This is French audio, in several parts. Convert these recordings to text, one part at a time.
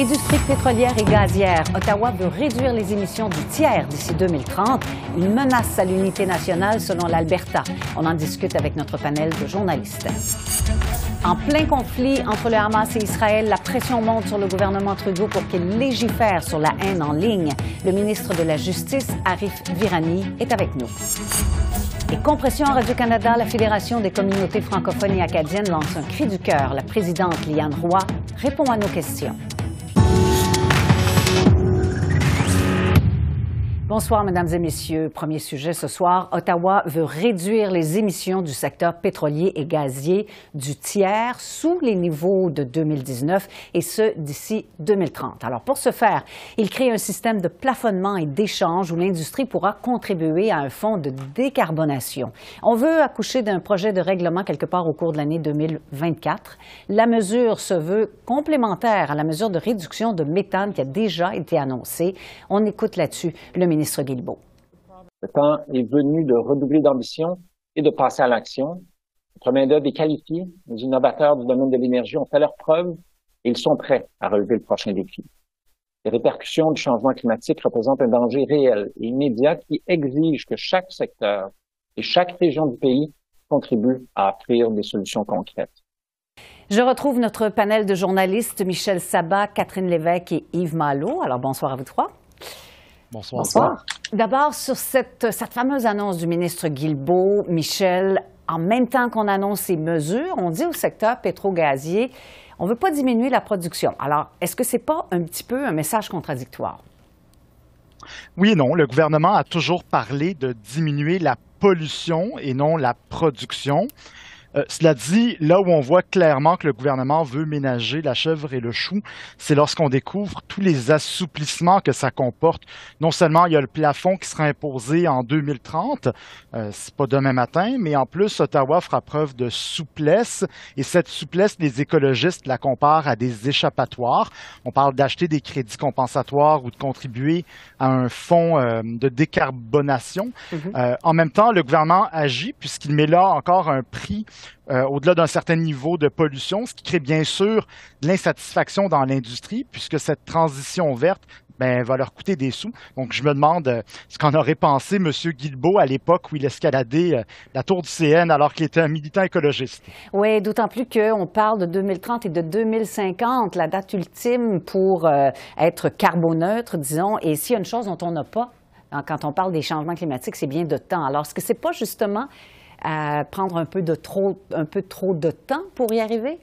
Industrie pétrolière et gazière. Ottawa veut réduire les émissions du tiers d'ici 2030. Une menace à l'unité nationale selon l'Alberta. On en discute avec notre panel de journalistes. En plein conflit entre le Hamas et Israël, la pression monte sur le gouvernement Trudeau pour qu'il légifère sur la haine en ligne. Le ministre de la Justice, Arif Virani, est avec nous. Et Compression Radio-Canada, la Fédération des communautés francophones et acadiennes lance un cri du cœur. La présidente Liane Roy répond à nos questions. Bonsoir, Mesdames et Messieurs. Premier sujet ce soir. Ottawa veut réduire les émissions du secteur pétrolier et gazier du tiers sous les niveaux de 2019 et ce d'ici 2030. Alors, pour ce faire, il crée un système de plafonnement et d'échange où l'industrie pourra contribuer à un fonds de décarbonation. On veut accoucher d'un projet de règlement quelque part au cours de l'année 2024. La mesure se veut complémentaire à la mesure de réduction de méthane qui a déjà été annoncée. On écoute là-dessus le ministre le temps est venu de redoubler d'ambition et de passer à l'action. Notre main-d'œuvre est qualifiée. Les innovateurs du domaine de l'énergie ont fait leur preuve et ils sont prêts à relever le prochain défi. Les répercussions du changement climatique représentent un danger réel et immédiat qui exige que chaque secteur et chaque région du pays contribue à offrir des solutions concrètes. Je retrouve notre panel de journalistes Michel Sabat, Catherine Lévesque et Yves Malo. Alors bonsoir à vous trois. Bonsoir. D'abord, sur cette, cette, fameuse annonce du ministre Guilbeault, Michel, en même temps qu'on annonce ces mesures, on dit au secteur pétro-gazier, on ne veut pas diminuer la production. Alors, est-ce que ce n'est pas un petit peu un message contradictoire? Oui et non. Le gouvernement a toujours parlé de diminuer la pollution et non la production. Euh, cela dit, là où on voit clairement que le gouvernement veut ménager la chèvre et le chou, c'est lorsqu'on découvre tous les assouplissements que ça comporte. Non seulement il y a le plafond qui sera imposé en 2030, euh, c'est pas demain matin, mais en plus Ottawa fera preuve de souplesse et cette souplesse, les écologistes la comparent à des échappatoires. On parle d'acheter des crédits compensatoires ou de contribuer à un fonds euh, de décarbonation. Mm-hmm. Euh, en même temps, le gouvernement agit puisqu'il met là encore un prix euh, au-delà d'un certain niveau de pollution, ce qui crée bien sûr de l'insatisfaction dans l'industrie, puisque cette transition verte ben, va leur coûter des sous. Donc, je me demande euh, ce qu'en aurait pensé M. Guilbeault à l'époque où il escaladait euh, la tour du CN alors qu'il était un militant écologiste. Oui, d'autant plus qu'on parle de 2030 et de 2050, la date ultime pour être carboneutre, disons. Et s'il y a une chose dont on n'a pas hein, quand on parle des changements climatiques, c'est bien de temps. Alors, est-ce que c'est pas justement à prendre un peu de trop, un peu trop de temps pour y arriver?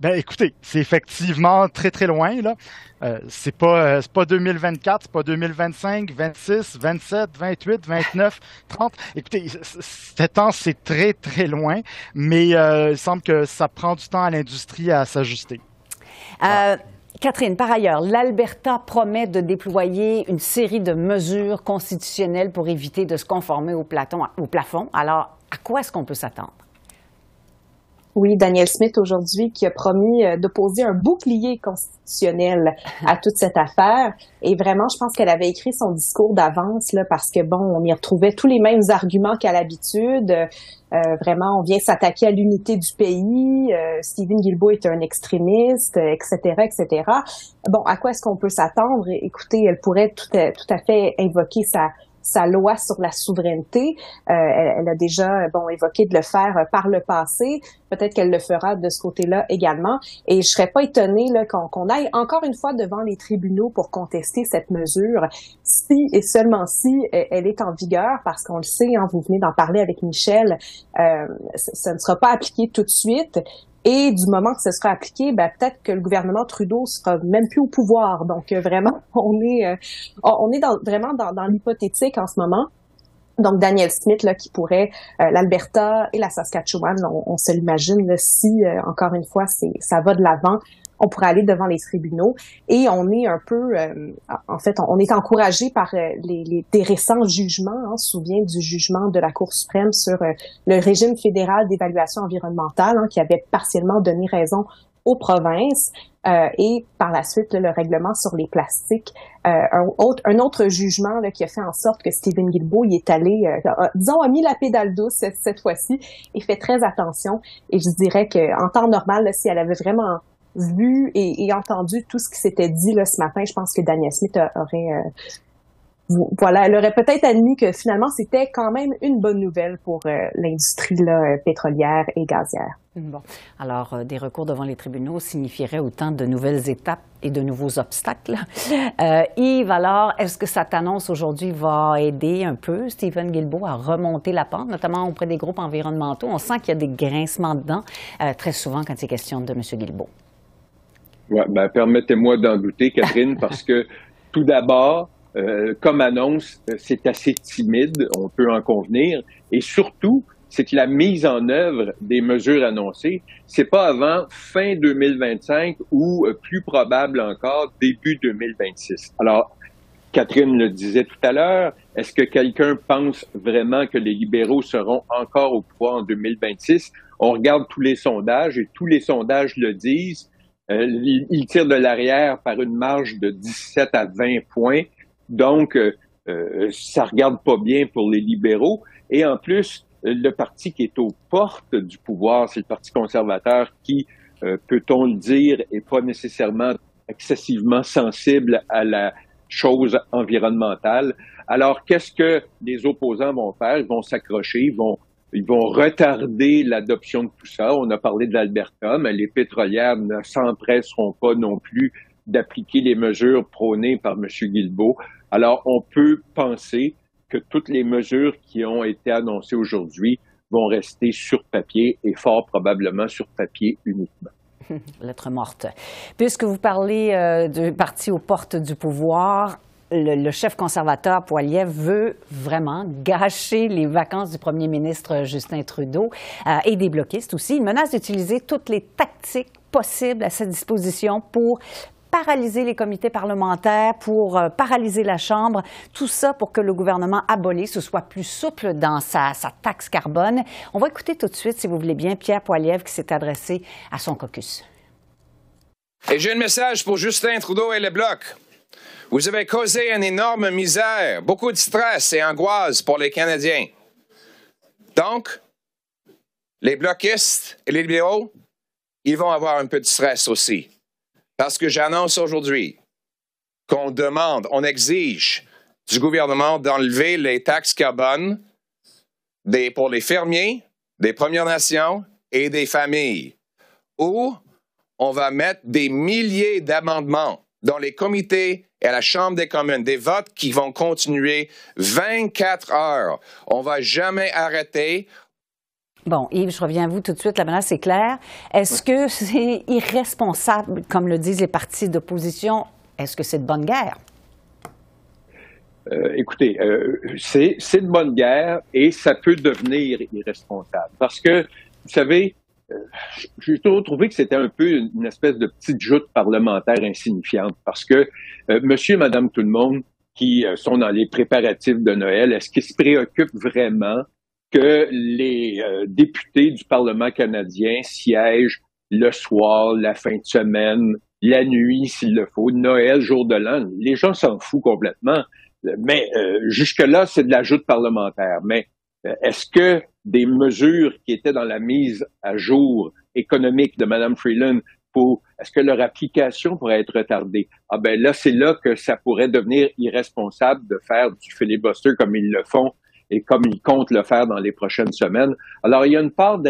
Ben, écoutez, c'est effectivement très, très loin, là. Euh, c'est pas, euh, pas 2024, c'est pas 2025, 26, 27, 28, 29, 30. Écoutez, ce temps, c'est très, très loin, mais euh, il semble que ça prend du temps à l'industrie à s'ajuster. Euh, Catherine, par ailleurs, l'Alberta promet de déployer une série de mesures constitutionnelles pour éviter de se conformer au, plafond. Alors, à quoi est-ce qu'on peut s'attendre? Oui, Daniel Smith aujourd'hui qui a promis euh, d'opposer un bouclier constitutionnel à toute cette affaire. Et vraiment, je pense qu'elle avait écrit son discours d'avance là parce que bon, on y retrouvait tous les mêmes arguments qu'à l'habitude. Euh, vraiment, on vient s'attaquer à l'unité du pays. Euh, Stephen Guilbeault est un extrémiste, etc., etc. Bon, à quoi est-ce qu'on peut s'attendre? Écoutez, elle pourrait tout tout à fait invoquer sa sa loi sur la souveraineté. Euh, elle, a déjà bon évoqué de le faire euh, par le passé. Peut-être qu'elle le fera de ce côté-là également. Et je serais pas étonnée qu'on aille encore une fois devant les tribunaux pour contester cette mesure, si et seulement si euh, elle est en vigueur, parce qu'on le sait, hein, vous venez d'en parler avec Michel, euh, ça ne sera pas appliqué tout de suite. Et du moment que ce sera appliqué, ben, peut-être que le gouvernement Trudeau sera même plus au pouvoir. Donc euh, vraiment, on est euh, on est dans, vraiment dans, l'hypothétique en ce moment. Donc Daniel Smith là qui pourrait euh, l'Alberta et la Saskatchewan, on, se l'imagine si encore une fois ça va de l'avant on pourrait aller devant les tribunaux. Et on est un peu, euh, en fait, on est encouragé par euh, les, les, des récents jugements. Hein, on se souvient du jugement de la Cour suprême sur le régime fédéral d'évaluation environnementale, hein, qui avait partiellement donné raison aux provinces. Euh, et par la suite, le règlement sur les plastiques. Euh, un, autre, un autre jugement là, qui a fait en sorte que Stephen Guilbeault y est allé, euh, disons, a mis la pédale douce cette, cette fois-ci et fait très attention. Et je dirais qu'en temps normal, là, si elle avait vraiment vu et, entendu tout ce qui s'était dit ce matin, je pense que Daniel Smith aurait euh, voilà, elle aurait peut-être admis que finalement c'était quand même une bonne nouvelle pour euh, l'industrie là, pétrolière et gazière. Bon, alors euh, des recours devant les tribunaux signifieraient autant de nouvelles étapes et de nouveaux obstacles. Euh, Yves, alors, est-ce que cette annonce aujourd'hui va aider un peu Stephen Guilbeault à remonter la pente, notamment auprès des groupes environnementaux? On sent qu'il y a des grincements dedans euh, très souvent quand c'est question de M. Guilbeault. Oui, ben, permettez-moi d'en douter, Catherine, parce que tout d'abord, euh, comme annonce, euh, c'est assez timide, on peut en convenir, et surtout, c'est que la mise en œuvre des mesures annoncées, c'est pas avant fin 2025 ou euh, plus probable encore début 2026. Alors, Catherine le disait tout à l'heure, est-ce que quelqu'un pense vraiment que les libéraux seront encore au pouvoir en 2026? On regarde tous les sondages et tous les sondages le disent. Ils tirent de l'arrière par une marge de 17 à 20 points. Donc, euh, euh, ça regarde pas bien pour les libéraux. Et en plus, le parti qui est aux portes du pouvoir, c'est le Parti conservateur qui, euh, peut-on le dire, est pas nécessairement excessivement sensible à la chose environnementale. Alors, qu'est-ce que les opposants vont faire? Ils vont s'accrocher, ils vont, ils vont retarder l'adoption de tout ça. On a parlé de l'Alberta, mais les pétrolières ne s'empresseront pas non plus d'appliquer les mesures prônées par M. Guilbeault. Alors, on peut penser que toutes les mesures qui ont été annoncées aujourd'hui vont rester sur papier et fort probablement sur papier uniquement. Lettre morte. Puisque vous parlez euh, du parti aux portes du pouvoir, le, chef conservateur Poiliev veut vraiment gâcher les vacances du premier ministre Justin Trudeau euh, et des bloquistes aussi. Il menace d'utiliser toutes les tactiques possibles à sa disposition pour paralyser les comités parlementaires, pour euh, paralyser la Chambre, tout ça pour que le gouvernement abolisse ou soit plus souple dans sa, taxe carbone. On va écouter tout de suite, si vous voulez bien, Pierre Poilievre qui s'est adressé à son caucus. Et j'ai un message pour Justin Trudeau et le Bloc. Vous avez causé une énorme misère, beaucoup de stress et angoisse pour les Canadiens. Donc, les bloquistes et les libéraux, ils vont avoir un peu de stress aussi. Parce que j'annonce aujourd'hui qu'on demande, on exige du gouvernement d'enlever les taxes carbone pour les fermiers, des Premières Nations et des familles, ou on va mettre des milliers d'amendements dans les comités et à la Chambre des communes, des votes qui vont continuer 24 heures. On va jamais arrêter. Bon, Yves, je reviens à vous tout de suite. La menace est claire. Est-ce que c'est irresponsable, comme le disent les partis d'opposition? Est-ce que c'est de bonne guerre? Euh, écoutez, euh, c'est de bonne guerre et ça peut devenir irresponsable. Parce que, vous savez, j'ai toujours trouvé que c'était un peu une, espèce de petite joute parlementaire insignifiante. Parce que monsieur et madame tout le monde qui sont dans les préparatifs de Noël, est-ce qu'ils se préoccupent vraiment que les euh, députés du Parlement canadien siègent le soir, la fin de semaine, la nuit s'il le faut, Noël, jour de l'an? Les gens s'en foutent complètement. Mais euh, jusque-là, c'est de l'ajout parlementaire. Mais euh, est-ce que des mesures qui étaient dans la mise à jour économique de Mme Freeland pour est-ce que leur application pourrait être retardée? Ah ben là, c'est là que ça pourrait devenir irresponsable de faire du filibuster comme ils le font et comme il compte le faire dans les prochaines semaines. Alors, il y a une part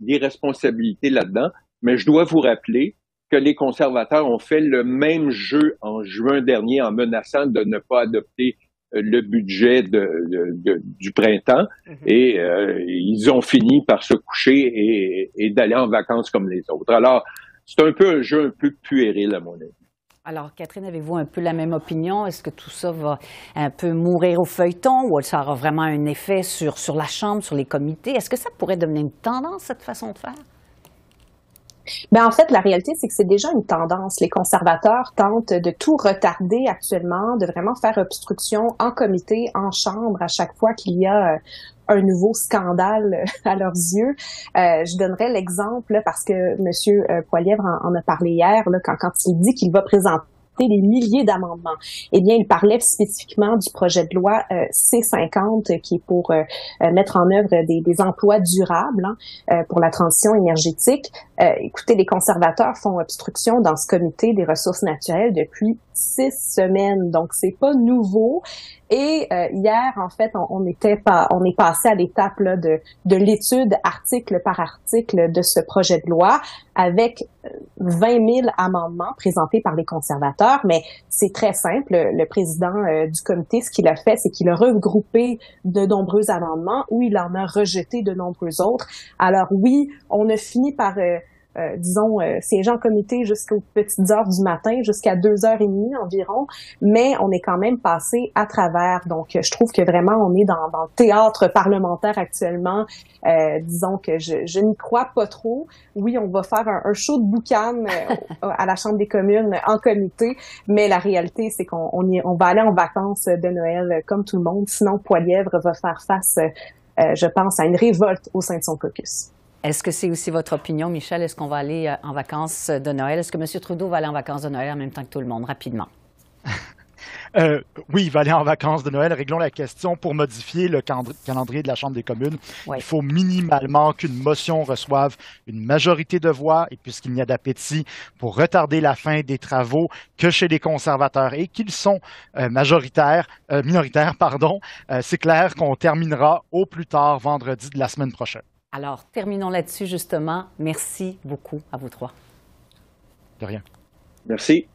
d'irresponsabilité là-dedans, mais je dois vous rappeler que les conservateurs ont fait le même jeu en juin dernier en menaçant de ne pas adopter euh, le budget de, du printemps mm-hmm. et euh, ils ont fini par se coucher et, et d'aller en vacances comme les autres. Alors, c'est un peu un jeu un peu puéril à mon avis. Alors, Catherine, avez-vous un peu la même opinion? Est-ce que tout ça va un peu mourir au feuilleton ou ça aura vraiment un effet sur, sur la Chambre, sur les comités? Est-ce que ça pourrait devenir une tendance, cette façon de faire? Ben en fait, la réalité, c'est que c'est déjà une tendance. Les conservateurs tentent de tout retarder actuellement, de vraiment faire obstruction en comité, en chambre, à chaque fois qu'il y a euh, un nouveau scandale à leurs yeux. Euh, je donnerai l'exemple parce que M. Euh, Poilièvre en, a parlé hier, là, quand, quand il dit qu'il va présenter des milliers d'amendements. Eh bien, il parlait spécifiquement du projet de loi euh, C50 qui est pour euh, euh, mettre en œuvre des, des emplois durables hein, pour la transition énergétique. écoutez, les conservateurs font obstruction dans ce comité des ressources naturelles depuis six semaines, donc c'est pas nouveau. Et euh, hier, en fait, on, était pas, on est passé à l'étape de, de l'étude article par article de ce projet de loi avec 20 euh, 000 amendements présentés par les conservateurs. Mais c'est très simple. Le président euh, du comité, ce qu'il a fait, c'est qu'il a regroupé de nombreux amendements ou il en a rejeté de nombreux autres. Alors oui, on a fini par euh, disons, euh, siéger en comité jusqu'aux petites heures du matin, jusqu'à deux heures et demie environ, mais on est quand même passé à travers. Donc, je trouve que vraiment, on est dans, dans le théâtre parlementaire actuellement. Euh, disons que je, je n'y crois pas trop. Oui, on va faire un, un show de boucan euh, à la Chambre des communes en comité, mais la réalité, c'est qu'on on, on va aller en vacances de Noël comme tout le monde. Sinon, Poilièvre va faire face, je pense, à une révolte au sein de son caucus. Est-ce que c'est aussi votre opinion, Michel? Est-ce qu'on va aller euh, en vacances de Noël? Est-ce que M. Trudeau va aller en vacances de Noël en même temps que tout le monde, rapidement? Euh, oui, il va aller en vacances de Noël. Réglons la question. Pour modifier le calendrier de la Chambre des communes, il faut minimalement qu'une motion reçoive une majorité de voix, et puisqu'il n'y a d'appétit pour retarder la fin des travaux que chez les conservateurs et qu'ils sont euh, majoritaires, minoritaires, pardon, c'est clair qu'on terminera au plus tard vendredi de la semaine prochaine. Alors, terminons là-dessus, justement. Merci beaucoup à vous trois. De rien. Merci.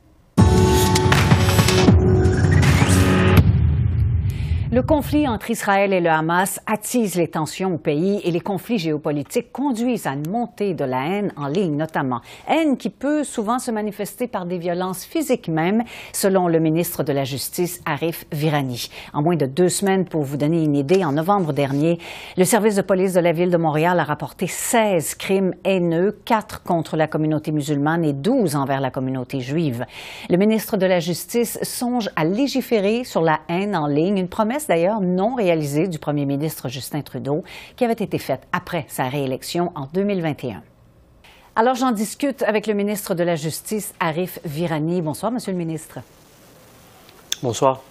Le conflit entre Israël et le Hamas attise les tensions au pays et les conflits géopolitiques conduisent à une montée de la haine en ligne notamment. Haine qui peut souvent se manifester par des violences physiques même, selon le ministre de la Justice Arif Virani. En moins de deux semaines, pour vous donner une idée, en novembre dernier, le service de police de la ville de Montréal a rapporté 16 crimes haineux, 4 contre la communauté musulmane et 12 envers la communauté juive. Le ministre de la Justice songe à légiférer sur la haine en ligne, une promesse d'ailleurs non réalisée du premier ministre Justin Trudeau, qui avait été faite après sa réélection en 2021. Alors j'en discute avec le ministre de la Justice, Arif Virani. Bonsoir, Monsieur le ministre. Bonsoir.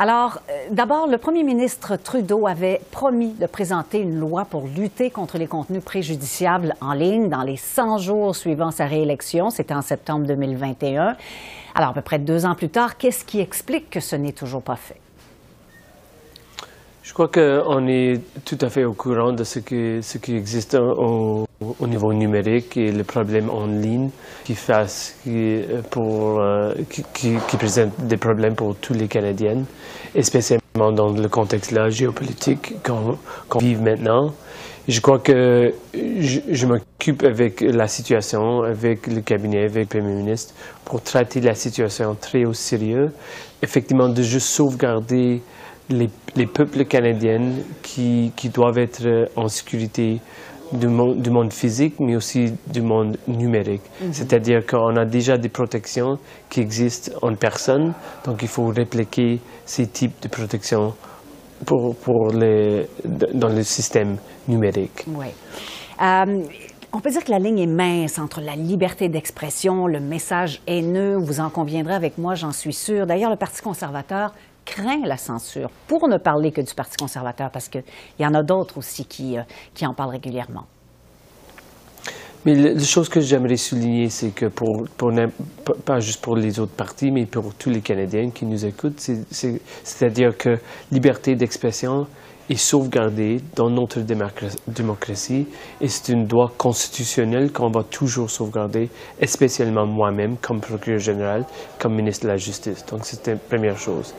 Alors, euh, d'abord, le premier ministre Trudeau avait promis de présenter une loi pour lutter contre les contenus préjudiciables en ligne dans les 100 jours suivant sa réélection. C'était en septembre 2021. Alors, à peu près deux ans plus tard, qu'est-ce qui explique que ce n'est toujours pas fait? Je crois qu'on est tout à fait au courant de ce qui, existe au, niveau numérique et les problèmes en ligne qui, fassent, euh, qui, présentent des problèmes pour tous les Canadiens, spécialement dans le contexte là, géopolitique qu'on vit maintenant. Je crois que je, je m'occupe avec la situation, avec le cabinet, avec le Premier ministre, pour traiter la situation très au sérieux. Effectivement, de juste sauvegarder les, peuples canadiens qui, qui, doivent être en sécurité du monde, du monde, physique, mais aussi du monde numérique. Mhm. C'est-à-dire qu'on a déjà des protections qui existent en personne, donc il faut répliquer ces types de protections pour, pour les, dans le système numérique. Oui. Euh, on peut dire que la ligne est mince entre la liberté d'expression, le message haineux, vous en conviendrez avec moi, j'en suis sûre. D'ailleurs, le Parti conservateur craint la censure, pour ne parler que du Parti conservateur, parce qu'il y en a d'autres aussi qui, euh, qui en parlent régulièrement. Mais la chose que j'aimerais souligner, c'est que pour, pas juste pour les autres partis, mais pour tous les Canadiens qui nous écoutent, c'est-à-dire que liberté d'expression est sauvegardée dans notre démocratie et c'est une droit constitutionnel qu'on va toujours sauvegarder, spécialement moi-même comme procureur général, comme ministre de la Justice. Donc c'est la première chose.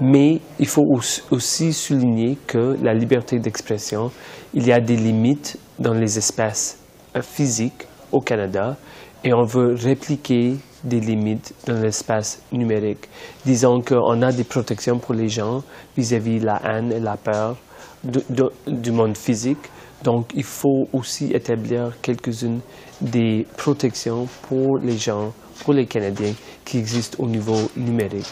Mais il faut aussi souligner que la liberté d'expression, il y a des limites dans les espaces euh, physiques au Canada. Et on veut répliquer des limites dans l'espace numérique. Disons qu'on a des protections pour les gens vis-à-vis de la haine et la peur du monde physique. Donc, il faut aussi établir quelques-unes des protections pour les gens, pour les Canadiens qui existent au niveau numérique.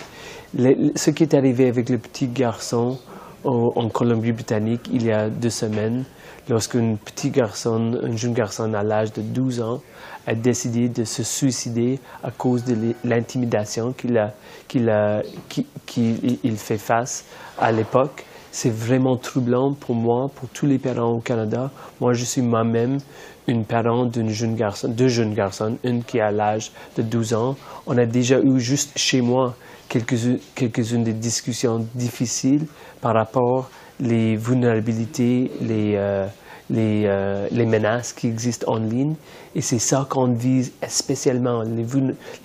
ce qui est arrivé avec le petit garçon en Colombie-Britannique il y a deux semaines, lorsqu'un petit garçon, un jeune garçon à l'âge de 12 ans, a décidé de se suicider à cause de l'intimidation qu'il a, qu'il a, qu'il fait face à l'époque. C'est vraiment troublant pour moi, pour tous les parents au Canada. Moi, je suis moi-même une parent d'une jeune garçon, deux jeunes garçons, une qui a l'âge de 12 ans. On a déjà eu juste chez moi quelques-unes quelques des discussions difficiles par rapport les vulnérabilités, les, euh, euh, les, menaces qui existent en ligne. Et c'est ça qu'on vise spécialement, les,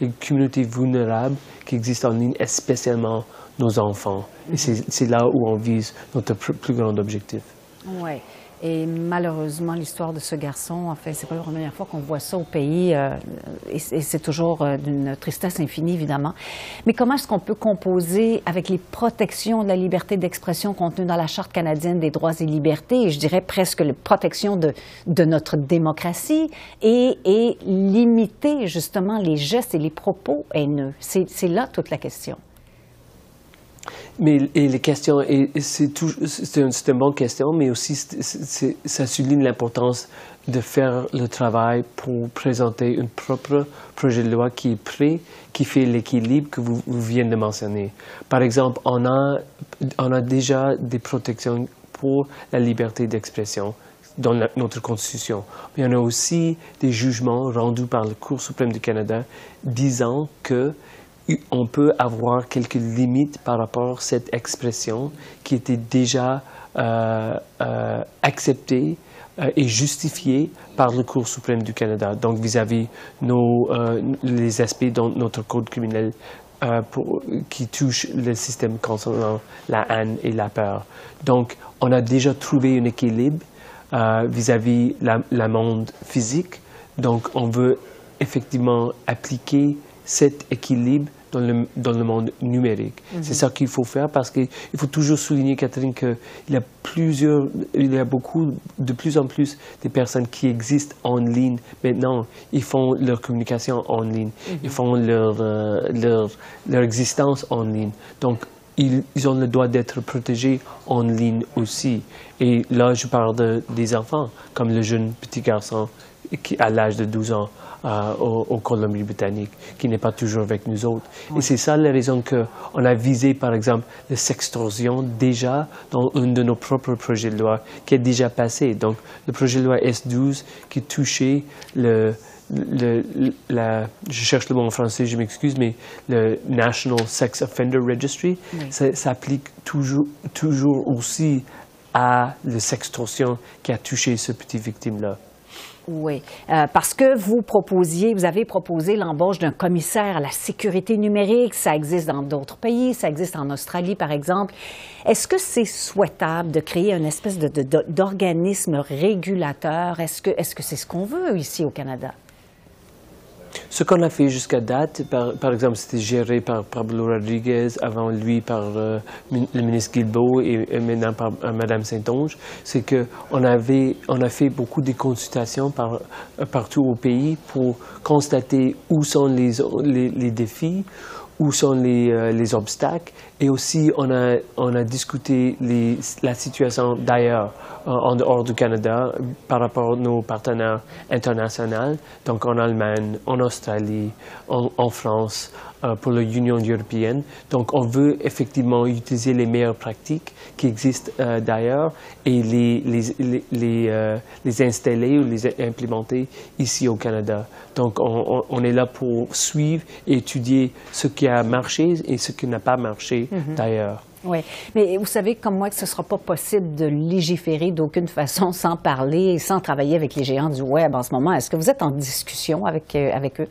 les, communautés vulnérables qui existent en ligne, spécialement nos enfants. Et c'est là où on vise notre plus grand objectif. Oui. Et malheureusement, l'histoire de ce garçon, enfin, c'est pas la première fois qu'on voit ça au pays, euh, et, c'est toujours euh, d'une tristesse infinie, évidemment. Mais comment est-ce qu'on peut composer avec les protections de la liberté d'expression contenues dans la Charte canadienne des droits et libertés, et je dirais presque les protections de, de notre démocratie, et, et limiter justement les gestes et les propos haineux? C'est là toute la question. Mais et les questions, c'est une, une, bonne question, mais aussi ça souligne l'importance de faire le travail pour présenter un propre projet de loi qui est prêt, qui fait l'équilibre que vous, vous, venez de mentionner. Par exemple, on a, on a déjà des protections pour la liberté d'expression dans notre Constitution. Mais on a aussi des jugements rendus par la Cour suprême du Canada disant que on peut avoir quelques limites par rapport à cette expression qui était déjà euh, euh, acceptée euh, et justifiée par le Cour suprême du Canada, donc vis-à-vis nos, les aspects dans notre code criminel qui touchent le système concernant la haine et la peur. Donc, on a déjà trouvé un équilibre vis-à-vis la, la monde physique. Donc, on veut effectivement appliquer cet équilibre dans le, dans le monde numérique. Mhm. C'est ça qu'il faut faire parce qu'il faut toujours souligner, Catherine, qu'il y a plusieurs, il y a beaucoup, de plus en plus de personnes qui existent en ligne. Maintenant, ils font leur communication en ligne, mhm. ils font leur, euh, leur, leur, existence en ligne. Donc, ils, ils ont le droit d'être protégés en ligne aussi. Et là, je parle de, des enfants, comme le jeune petit garçon qui, à l'âge de 12 ans euh, au, Colombie-Britannique, qui n'est pas toujours avec nous autres. Et c'est ça la raison qu'on a visé, par exemple, la sextorsion déjà dans un de nos propres projets de loi qui est déjà passé. Donc, le projet de loi S12 qui touchait le, le, la, je cherche le mot en français, je m'excuse, mais le National Sex Offender Registry, ça s'applique toujours, toujours aussi à la sextorsion qui a touché ce petit victime-là. Oui, euh, parce que vous proposiez, vous avez proposé l'embauche d'un commissaire à la sécurité numérique. Ça existe dans d'autres pays, ça existe en Australie, par exemple. Est-ce que c'est souhaitable de créer une espèce d'organisme régulateur? Est-ce que c'est -ce, ce qu'on veut ici au Canada? Ce qu'on a fait jusqu'à date, par, exemple, c'était géré par Pablo Rodriguez, avant lui par euh, le ministre Guilbeault et, maintenant par euh, Mme Saint-Onge, c'est qu'on on a fait beaucoup de consultations par, euh, partout au pays pour constater où sont les, les, défis, où sont les, les, obstacles et aussi on a, on a discuté les, la situation d'ailleurs en dehors du Canada par rapport à nos partenaires internationaux, donc en Allemagne, en Australie, en, France, euh, pour l'Union européenne. Donc on veut effectivement utiliser les meilleures pratiques qui existent euh, d'ailleurs et les, les, les, euh, les, installer ou les implémenter ici au Canada. Donc on, on, est là pour suivre et étudier ce qui a marché et ce qui n'a pas marché mm-hmm. d'ailleurs. Oui, mais vous savez comme moi que ce ne sera pas possible de légiférer d'aucune façon sans parler, sans travailler avec les géants du Web en ce moment. Est-ce que vous êtes en discussion avec, euh, avec eux?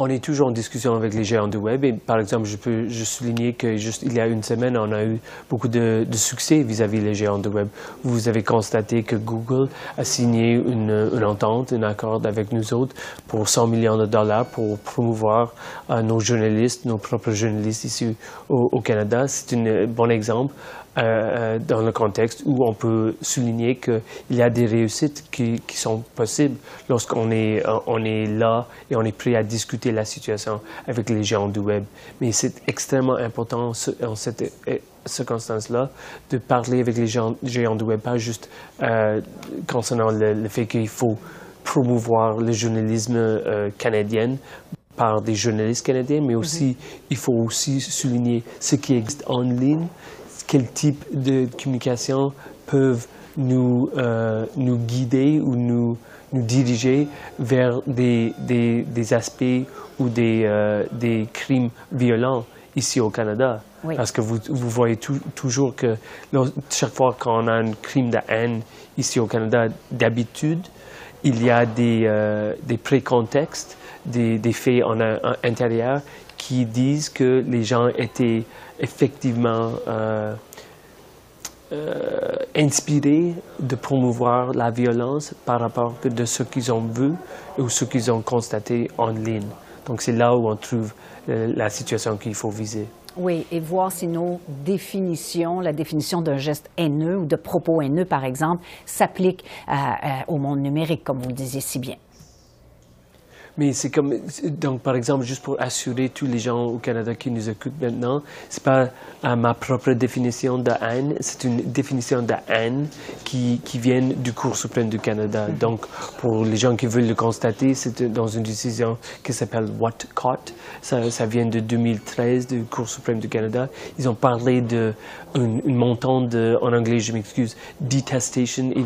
On est toujours en discussion avec les géants du web et par exemple, je peux juste souligner que juste il y a une semaine, on a eu beaucoup de, succès vis-à-vis des géants du web. Vous avez constaté que Google a signé une, une, entente, un accord avec nous autres pour 100 millions de dollars pour promouvoir euh, nos journalistes, nos propres journalistes ici au, au Canada. C'est un bon exemple euh, dans le contexte où on peut souligner qu'il y a des réussites qui, qui sont possibles lorsqu'on est, on est là et on est prêt à discuter la situation avec les géants du web. Mais c'est extrêmement important en cette circonstance-là de parler avec les géants, géants du web, pas juste concernant le, le fait qu'il faut promouvoir le journalisme canadien, par des journalistes canadiens, mais aussi, il faut aussi souligner ce qui existe en ligne, quel type de communication peuvent nous, euh, nous guider ou nous, nous diriger vers des, des, des aspects ou des, euh, des crimes violents ici au Canada? Parce que vous, vous voyez toujours que chaque fois qu'on a un crime de haine ici au Canada, d'habitude, il y a des, euh, des précontextes des, faits en, intérieur qui disent que les gens étaient effectivement euh, euh, inspirés de promouvoir la violence par rapport de ce qu'ils ont vu ou ce qu'ils ont constaté en ligne. Donc c'est là où on trouve euh, la situation qu'il faut viser. Oui, et voir si nos définitions, la définition d'un geste haineux ou de propos haineux, par exemple, s'applique au monde numérique, comme vous le disiez si bien. Mais c'est comme, donc par exemple, juste pour assurer tous les gens au Canada qui nous écoutent maintenant, c'est pas à ma propre définition de haine, c'est une définition de haine qui, qui vient du Cour suprême du Canada. Mm-hmm. Donc, pour les gens qui veulent le constater, c'est dans une décision qui s'appelle Whatcott. Ça, ça vient de 2013 du Cour suprême du Canada. Ils ont parlé de un, montant de, en anglais, je m'excuse, detestation et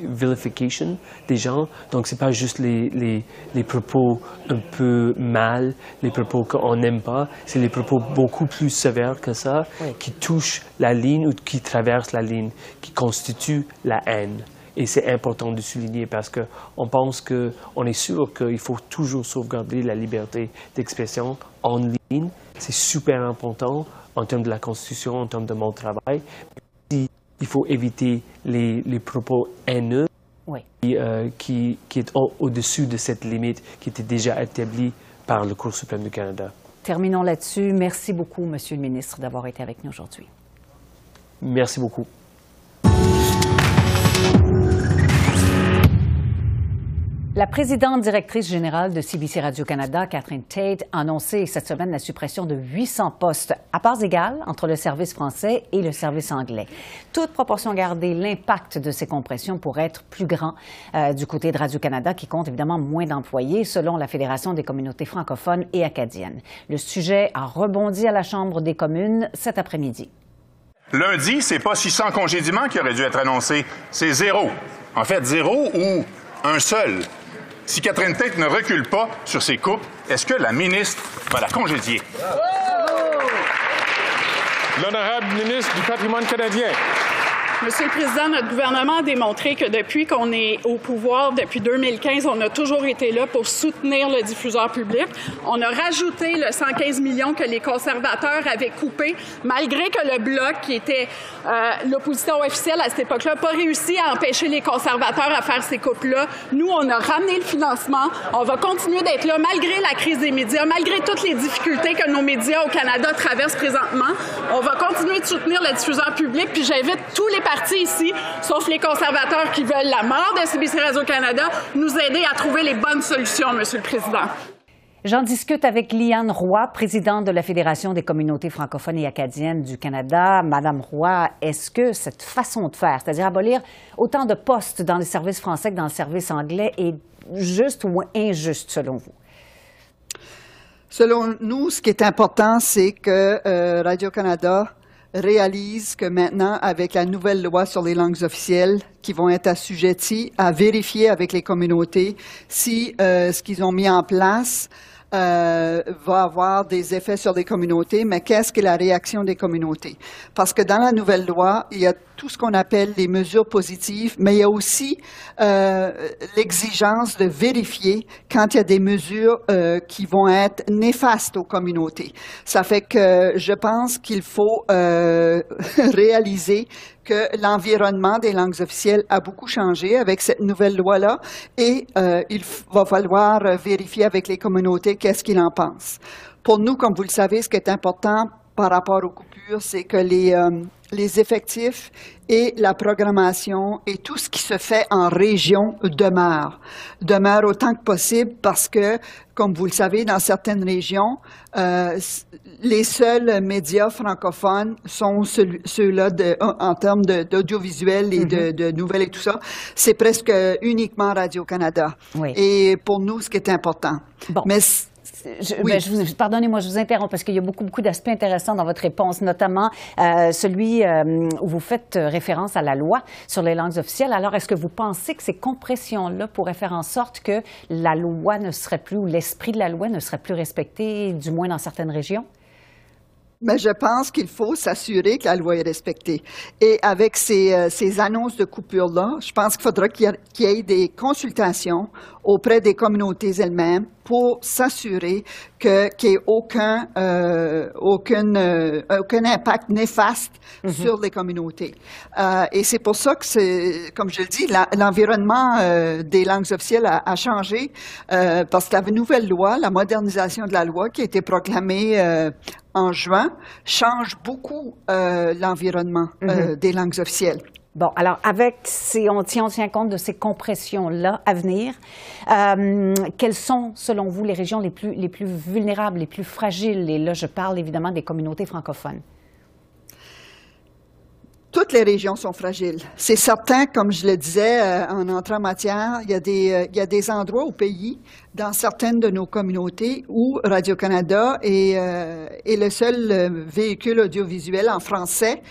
vilification des gens. Donc, c'est pas juste les, les, les propos un peu mal, les propos qu'on n'aime pas, c'est les propos beaucoup plus sévères que ça, qui touchent la ligne ou qui traversent la ligne, qui constituent la haine. Et c'est important de souligner parce qu'on pense qu'on est sûr qu'il faut toujours sauvegarder la liberté d'expression en ligne. C'est super important en termes de la Constitution, en termes de mon travail. Il faut éviter les, les propos haineux euh, qui, qui, est au-dessus de cette limite qui était déjà établie par le Cour suprême du Canada. Terminons là-dessus. Merci beaucoup, Monsieur le ministre, d'avoir été avec nous aujourd'hui. Merci beaucoup. La présidente directrice générale de CBC Radio-Canada, Catherine Tate, a annoncé cette semaine la suppression de 800 postes à parts égales entre le service français et le service anglais. Toute proportion gardée, l'impact de ces compressions pourrait être plus grand euh, du côté de Radio-Canada, qui compte évidemment moins d'employés, selon la Fédération des communautés francophones et acadiennes. Le sujet a rebondi à la Chambre des communes cet après-midi. Lundi, c'est pas 600 congédiements qui auraient dû être annoncés, c'est zéro. En fait, zéro ou un seul. Si Catherine Tate ne recule pas sur ses coupes, est-ce que la ministre va la congédier? L'honorable ministre du patrimoine canadien. Monsieur le Président, notre gouvernement a démontré que depuis qu'on est au pouvoir, depuis 2015, on a toujours été là pour soutenir le diffuseur public. On a rajouté le 115 millions que les conservateurs avaient coupé, malgré que le Bloc, qui était euh, l'opposition officielle à cette époque-là, n'a pas réussi à empêcher les conservateurs à faire ces coupes-là. Nous, on a ramené le financement. On va continuer d'être là malgré la crise des médias, malgré toutes les difficultés que nos médias au Canada traversent présentement. On va continuer de soutenir le diffuseur public, puis j'invite tous les partis ici, sauf les conservateurs qui veulent la mort de CBC Radio-Canada, nous aider à trouver les bonnes solutions, Monsieur le Président. J'en discute avec Liane Roy, présidente de la Fédération des communautés francophones et acadiennes du Canada. Madame Roy, est-ce que cette façon de faire, c'est-à-dire abolir autant de postes dans les services français que dans le service anglais, est juste ou injuste selon vous? Selon nous, ce qui est important, c'est que euh, Radio-Canada réalise que maintenant, avec la nouvelle loi sur les langues officielles, qui vont être assujettis à vérifier avec les communautés si euh, ce qu'ils ont mis en place euh, va avoir des effets sur les communautés, mais qu'est-ce que la réaction des communautés? Parce que dans la nouvelle loi, il y a tout ce qu'on appelle les mesures positives, mais il y a aussi euh, l'exigence de vérifier quand il y a des mesures euh, qui vont être néfastes aux communautés. Ça fait que je pense qu'il faut euh, réaliser l'environnement des langues officielles a beaucoup changé avec cette nouvelle loi-là et euh, il va falloir vérifier avec les communautés qu'est-ce qu'ils en pensent. Pour nous, comme vous le savez, ce qui est important par rapport aux c'est que les, euh, les effectifs et la programmation et tout ce qui se fait en région demeure. Demeure autant que possible parce que, comme vous le savez, dans certaines régions, euh, les seuls médias francophones sont ceux-là en termes d'audiovisuel et de, de, nouvelles et tout ça. C'est presque uniquement Radio-Canada. Oui. Et pour nous, ce qui est important. Bon. Mais ben, pardonnez-moi, je vous interromps parce qu'il y a beaucoup, beaucoup d'aspects intéressants dans votre réponse, notamment euh, celui euh, où vous faites référence à la loi sur les langues officielles. Alors, est-ce que vous pensez que ces compressions-là pourraient faire en sorte que la loi ne serait plus, ou l'esprit de la loi ne serait plus respecté, du moins dans certaines régions? Mais je pense qu'il faut s'assurer que la loi est respectée. Et avec ces, euh, ces annonces de coupure-là, je pense qu'il faudra qu'il y, ait des consultations auprès des communautés elles-mêmes pour s'assurer que qu'il n'y ait aucun euh, euh, aucun impact néfaste Mhm. sur les communautés. Euh, et c'est pour ça que c'est, comme je le dis, l'environnement euh, des langues officielles a, a changé euh, parce que la nouvelle loi, la modernisation de la loi qui a été proclamée euh, en juin, change beaucoup euh, l'environnement euh, Mhm. des langues officielles. Bon, alors avec ces, on tient, on tient compte de ces compressions-là à venir. Euh, quelles sont, selon vous, les régions les plus, les plus vulnérables, les plus fragiles? Et là, je parle évidemment des communautés francophones. Toutes les régions sont fragiles. C'est certain, comme je le disais euh, en entrant en matière, il y, a des, euh, il y a des endroits au pays, dans certaines de nos communautés, où Radio-Canada est, euh, le seul véhicule audiovisuel en français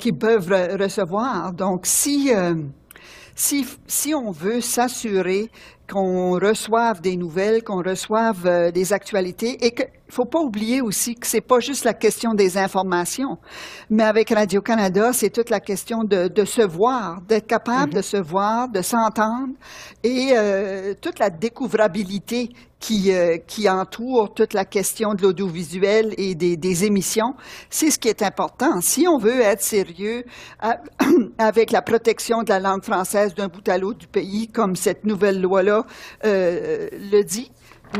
qu'ils peuvent re- recevoir. Donc, si on veut s'assurer qu'on reçoive des nouvelles, qu'on reçoive euh, des actualités et qu'il faut pas oublier aussi que c'est pas juste la question des informations, mais avec Radio-Canada, c'est toute la question de, de se voir, d'être capable de se voir, de s'entendre et euh, toute la découvrabilité qui, euh, qui entoure toute la question de l'audiovisuel et des, des émissions, c'est ce qui est important. Si on veut être sérieux à- avec la protection de la langue française d'un bout à l'autre du pays, comme cette nouvelle loi-là euh, le dit,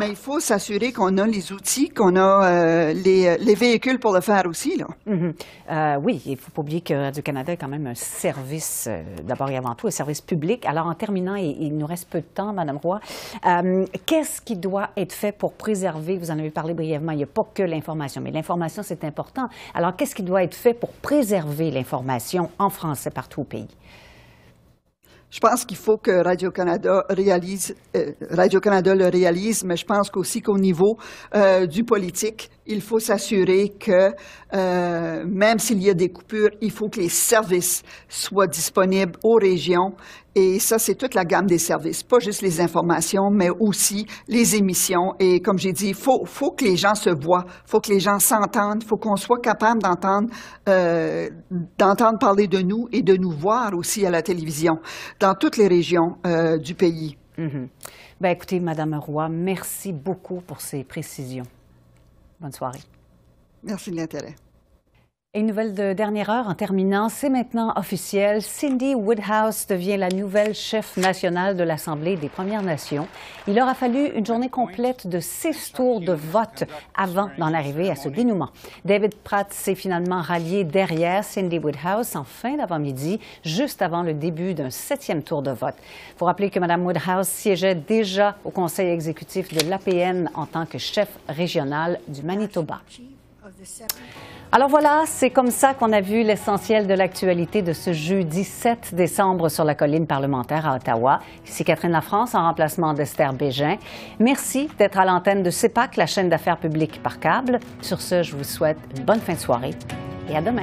mais il faut s'assurer qu'on a les outils, qu'on a euh, les, les véhicules pour le faire aussi. Là. Mhm. Euh, oui, il ne faut pas oublier que Radio-Canada est quand même un service, euh, d'abord et avant tout, un service public. Alors, en terminant, et- il nous reste peu de temps, Madame Roy, euh, qu'est-ce qui doit être fait pour préserver, vous en avez parlé brièvement, il n'y a pas que l'information, mais l'information, c'est important. Alors, qu'est-ce qui doit être fait pour préserver l'information en français partout au pays? Je pense qu'il faut que Radio-Canada réalise, euh, Radio-Canada le réalise, mais je pense qu'aussi qu'au niveau euh, du politique, il faut s'assurer que euh, même s'il y a des coupures, il faut que les services soient disponibles aux régions. Et ça, c'est toute la gamme des services, pas juste les informations, mais aussi les émissions. Et comme j'ai dit, il faut, faut que les gens se voient, faut que les gens s'entendent, faut qu'on soit capable d'entendre euh, d'entendre parler de nous et de nous voir aussi à la télévision dans toutes les régions euh, du pays. Mhm. Ben, écoutez, Madame Roy, merci beaucoup pour ces précisions. Bonne soirée. Merci de l'intérêt. Et une nouvelle de dernière heure en terminant, c'est maintenant officiel. Cindy Woodhouse devient la nouvelle chef nationale de l'Assemblée des Premières Nations. Il aura fallu une journée complète de six tours de vote avant d'en arriver à ce dénouement. David Pratt s'est finalement rallié derrière Cindy Woodhouse en fin d'avant-midi, juste avant le début d'un septième tour de vote. Il faut rappeler que Mme Woodhouse siégeait déjà au conseil exécutif de l'APN en tant que chef régional du Manitoba. Alors voilà, c'est comme ça qu'on a vu l'essentiel de l'actualité de ce jeudi 7 décembre sur la colline parlementaire à Ottawa. Ici Catherine Lafrance en remplacement d'Esther Bégin. Merci d'être à l'antenne de CEPAC, la chaîne d'affaires publiques par câble. Sur ce, je vous souhaite une bonne fin de soirée et à demain.